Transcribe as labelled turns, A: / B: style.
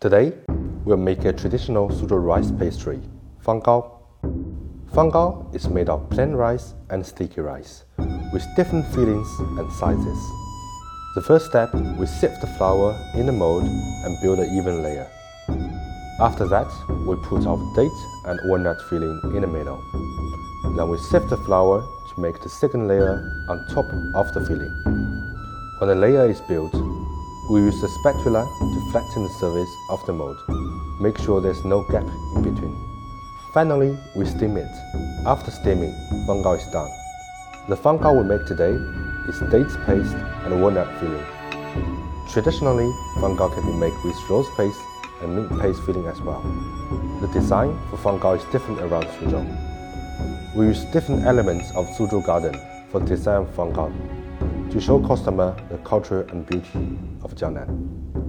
A: Today, we'll make a traditional Suzhou rice pastry, fanggao. Fanggao is made of plain rice and sticky rice, with different fillings and sizes. The first step, we sift the flour in the mold and build an even layer. After that, we put our date and walnut filling in the middle. Then we sift the flour to make the second layer on top of the filling. When the layer is built, we use the spatula flatten the surface of the mold. Make sure there's no gap in between. Finally, we steam it. After steaming, fanggao is done. The fanggao we make today is dates paste and walnut filling. Traditionally, fanggao can be made with rose paste and mint paste filling as well. The design for fanggao is different around Suzhou. We use different elements of Suzhou Garden for the design of fanggao to show customer the culture and beauty of Jiangnan.